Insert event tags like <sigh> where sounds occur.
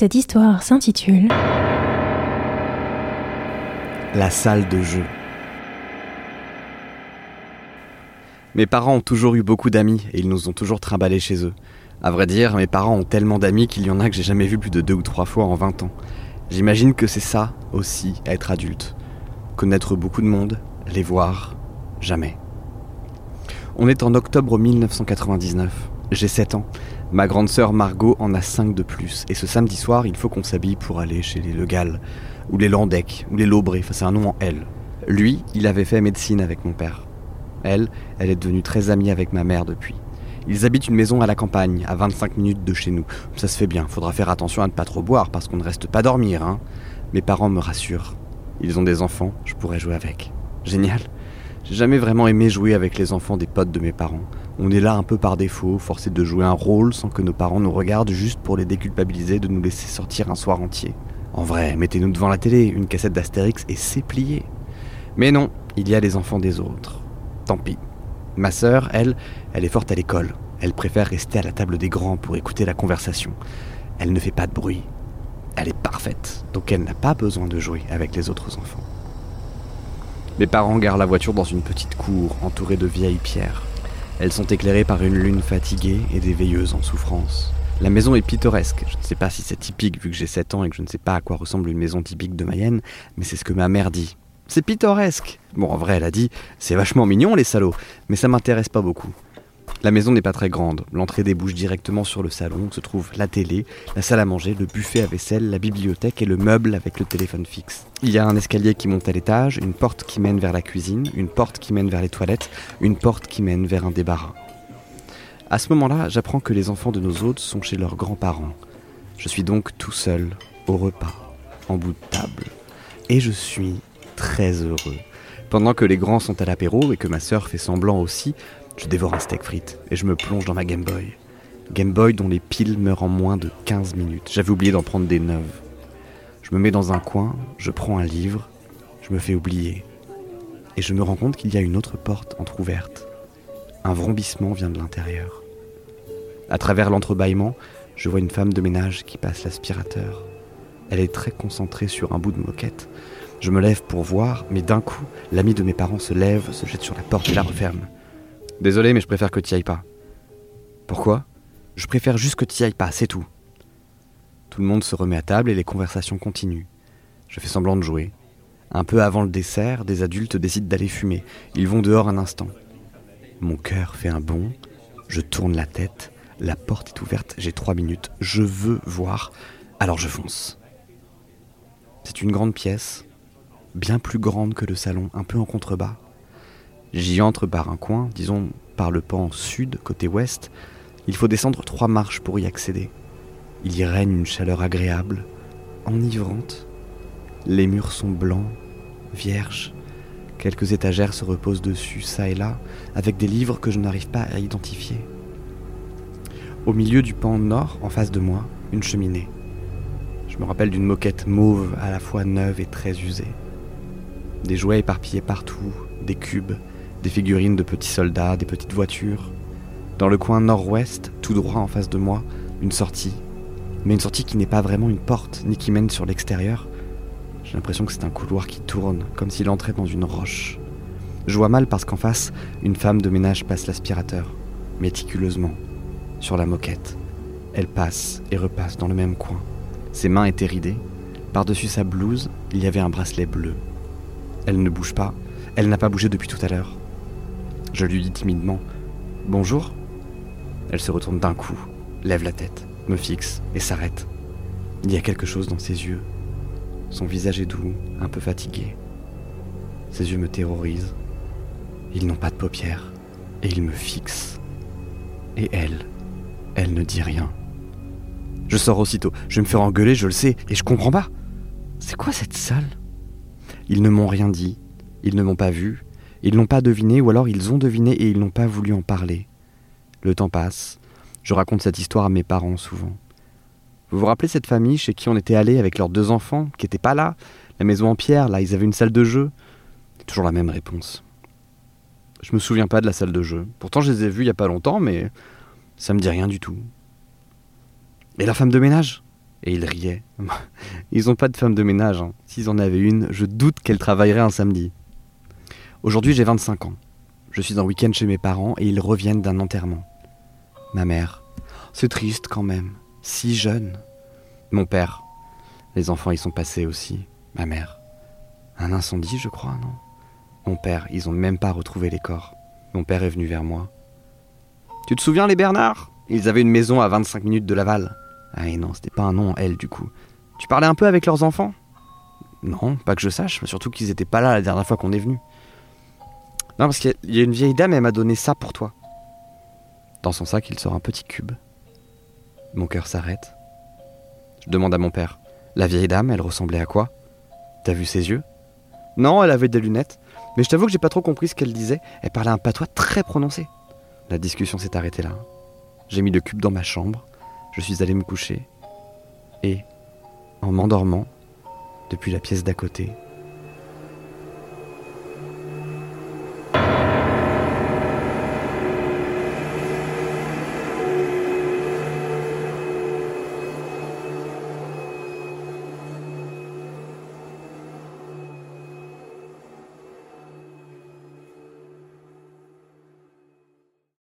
Cette histoire s'intitule La salle de jeu. Mes parents ont toujours eu beaucoup d'amis et ils nous ont toujours trimballés chez eux. À vrai dire, mes parents ont tellement d'amis qu'il y en a que j'ai jamais vu plus de deux ou trois fois en 20 ans. J'imagine que c'est ça aussi, être adulte. Connaître beaucoup de monde, les voir, jamais. On est en octobre 1999. J'ai 7 ans. Ma grande sœur Margot en a 5 de plus. Et ce samedi soir, il faut qu'on s'habille pour aller chez les Legal, ou les Landec, ou les Laubré, enfin c'est un nom en L. Lui, il avait fait médecine avec mon père. Elle, elle est devenue très amie avec ma mère depuis. Ils habitent une maison à la campagne, à 25 minutes de chez nous. Ça se fait bien, faudra faire attention à ne pas trop boire parce qu'on ne reste pas dormir, hein. Mes parents me rassurent. Ils ont des enfants, je pourrais jouer avec. Génial. J'ai jamais vraiment aimé jouer avec les enfants des potes de mes parents. On est là un peu par défaut, forcé de jouer un rôle sans que nos parents nous regardent juste pour les déculpabiliser de nous laisser sortir un soir entier. En vrai, mettez-nous devant la télé, une cassette d'Astérix et c'est plié. Mais non, il y a les enfants des autres. Tant pis. Ma sœur, elle, elle est forte à l'école. Elle préfère rester à la table des grands pour écouter la conversation. Elle ne fait pas de bruit. Elle est parfaite, donc elle n'a pas besoin de jouer avec les autres enfants. Mes parents garent la voiture dans une petite cour entourée de vieilles pierres. Elles sont éclairées par une lune fatiguée et des veilleuses en souffrance. La maison est pittoresque. Je ne sais pas si c'est typique vu que j'ai 7 ans et que je ne sais pas à quoi ressemble une maison typique de Mayenne, mais c'est ce que ma mère dit. C'est pittoresque. Bon, en vrai, elle a dit, c'est vachement mignon les salauds, mais ça m'intéresse pas beaucoup. La maison n'est pas très grande. L'entrée débouche directement sur le salon où se trouve la télé, la salle à manger, le buffet à vaisselle, la bibliothèque et le meuble avec le téléphone fixe. Il y a un escalier qui monte à l'étage, une porte qui mène vers la cuisine, une porte qui mène vers les toilettes, une porte qui mène vers un débarras. À ce moment-là, j'apprends que les enfants de nos hôtes sont chez leurs grands-parents. Je suis donc tout seul, au repas, en bout de table. Et je suis très heureux. Pendant que les grands sont à l'apéro et que ma sœur fait semblant aussi, je dévore un steak frites et je me plonge dans ma Game Boy. Game Boy dont les piles meurent en moins de 15 minutes. J'avais oublié d'en prendre des neuves. Je me mets dans un coin, je prends un livre, je me fais oublier. Et je me rends compte qu'il y a une autre porte entr'ouverte. Un vrombissement vient de l'intérieur. À travers l'entrebâillement, je vois une femme de ménage qui passe l'aspirateur. Elle est très concentrée sur un bout de moquette. Je me lève pour voir, mais d'un coup, l'ami de mes parents se lève, se jette sur la porte et la referme. Désolé, mais je préfère que tu ailles pas. Pourquoi? Je préfère juste que tu ailles pas, c'est tout. Tout le monde se remet à table et les conversations continuent. Je fais semblant de jouer. Un peu avant le dessert, des adultes décident d'aller fumer. Ils vont dehors un instant. Mon cœur fait un bond. Je tourne la tête. La porte est ouverte. J'ai trois minutes. Je veux voir. Alors je fonce. C'est une grande pièce, bien plus grande que le salon, un peu en contrebas. J'y entre par un coin, disons par le pan sud, côté ouest. Il faut descendre trois marches pour y accéder. Il y règne une chaleur agréable, enivrante. Les murs sont blancs, vierges. Quelques étagères se reposent dessus, ça et là, avec des livres que je n'arrive pas à identifier. Au milieu du pan nord, en face de moi, une cheminée. Je me rappelle d'une moquette mauve à la fois neuve et très usée. Des jouets éparpillés partout, des cubes, des figurines de petits soldats, des petites voitures. Dans le coin nord-ouest, tout droit en face de moi, une sortie. Mais une sortie qui n'est pas vraiment une porte, ni qui mène sur l'extérieur. J'ai l'impression que c'est un couloir qui tourne, comme s'il entrait dans une roche. Je vois mal parce qu'en face, une femme de ménage passe l'aspirateur, méticuleusement, sur la moquette. Elle passe et repasse dans le même coin. Ses mains étaient ridées. Par-dessus sa blouse, il y avait un bracelet bleu. Elle ne bouge pas. Elle n'a pas bougé depuis tout à l'heure. Je lui dis timidement Bonjour. Elle se retourne d'un coup, lève la tête, me fixe et s'arrête. Il y a quelque chose dans ses yeux. Son visage est doux, un peu fatigué. Ses yeux me terrorisent. Ils n'ont pas de paupières et ils me fixent. Et elle, elle ne dit rien. Je sors aussitôt. Je vais me faire engueuler, je le sais, et je comprends pas. C'est quoi cette salle? Ils ne m'ont rien dit, ils ne m'ont pas vu, ils n'ont pas deviné, ou alors ils ont deviné et ils n'ont pas voulu en parler. Le temps passe. Je raconte cette histoire à mes parents souvent. Vous vous rappelez cette famille chez qui on était allé avec leurs deux enfants, qui n'étaient pas là? La maison en pierre, là, ils avaient une salle de jeu? Toujours la même réponse. Je me souviens pas de la salle de jeu. Pourtant, je les ai vus il y a pas longtemps, mais ça me dit rien du tout. Et la femme de ménage? Et il riait. Ils n'ont <laughs> pas de femme de ménage. hein. S'ils en avaient une, je doute qu'elle travaillerait un samedi. Aujourd'hui, j'ai 25 ans. Je suis en week-end chez mes parents et ils reviennent d'un enterrement. Ma mère. C'est triste quand même. Si jeune. Mon père. Les enfants y sont passés aussi. Ma mère. Un incendie, je crois, non? Mon père, ils ont même pas retrouvé les corps. Mon père est venu vers moi. Tu te souviens, les Bernards? Ils avaient une maison à 25 minutes de Laval. Ah et non, c'était pas un nom, elle, du coup. Tu parlais un peu avec leurs enfants? Non, pas que je sache, mais surtout qu'ils étaient pas là la dernière fois qu'on est venu. Non, parce qu'il y a une vieille dame, elle m'a donné ça pour toi. Dans son sac, il sort un petit cube. Mon cœur s'arrête. Je demande à mon père La vieille dame, elle ressemblait à quoi? T'as vu ses yeux? Non, elle avait des lunettes. Mais je t'avoue que j'ai pas trop compris ce qu'elle disait. Elle parlait un patois très prononcé. La discussion s'est arrêtée là. J'ai mis le cube dans ma chambre. Je suis allé me coucher. Et, en m'endormant, depuis la pièce d'à côté,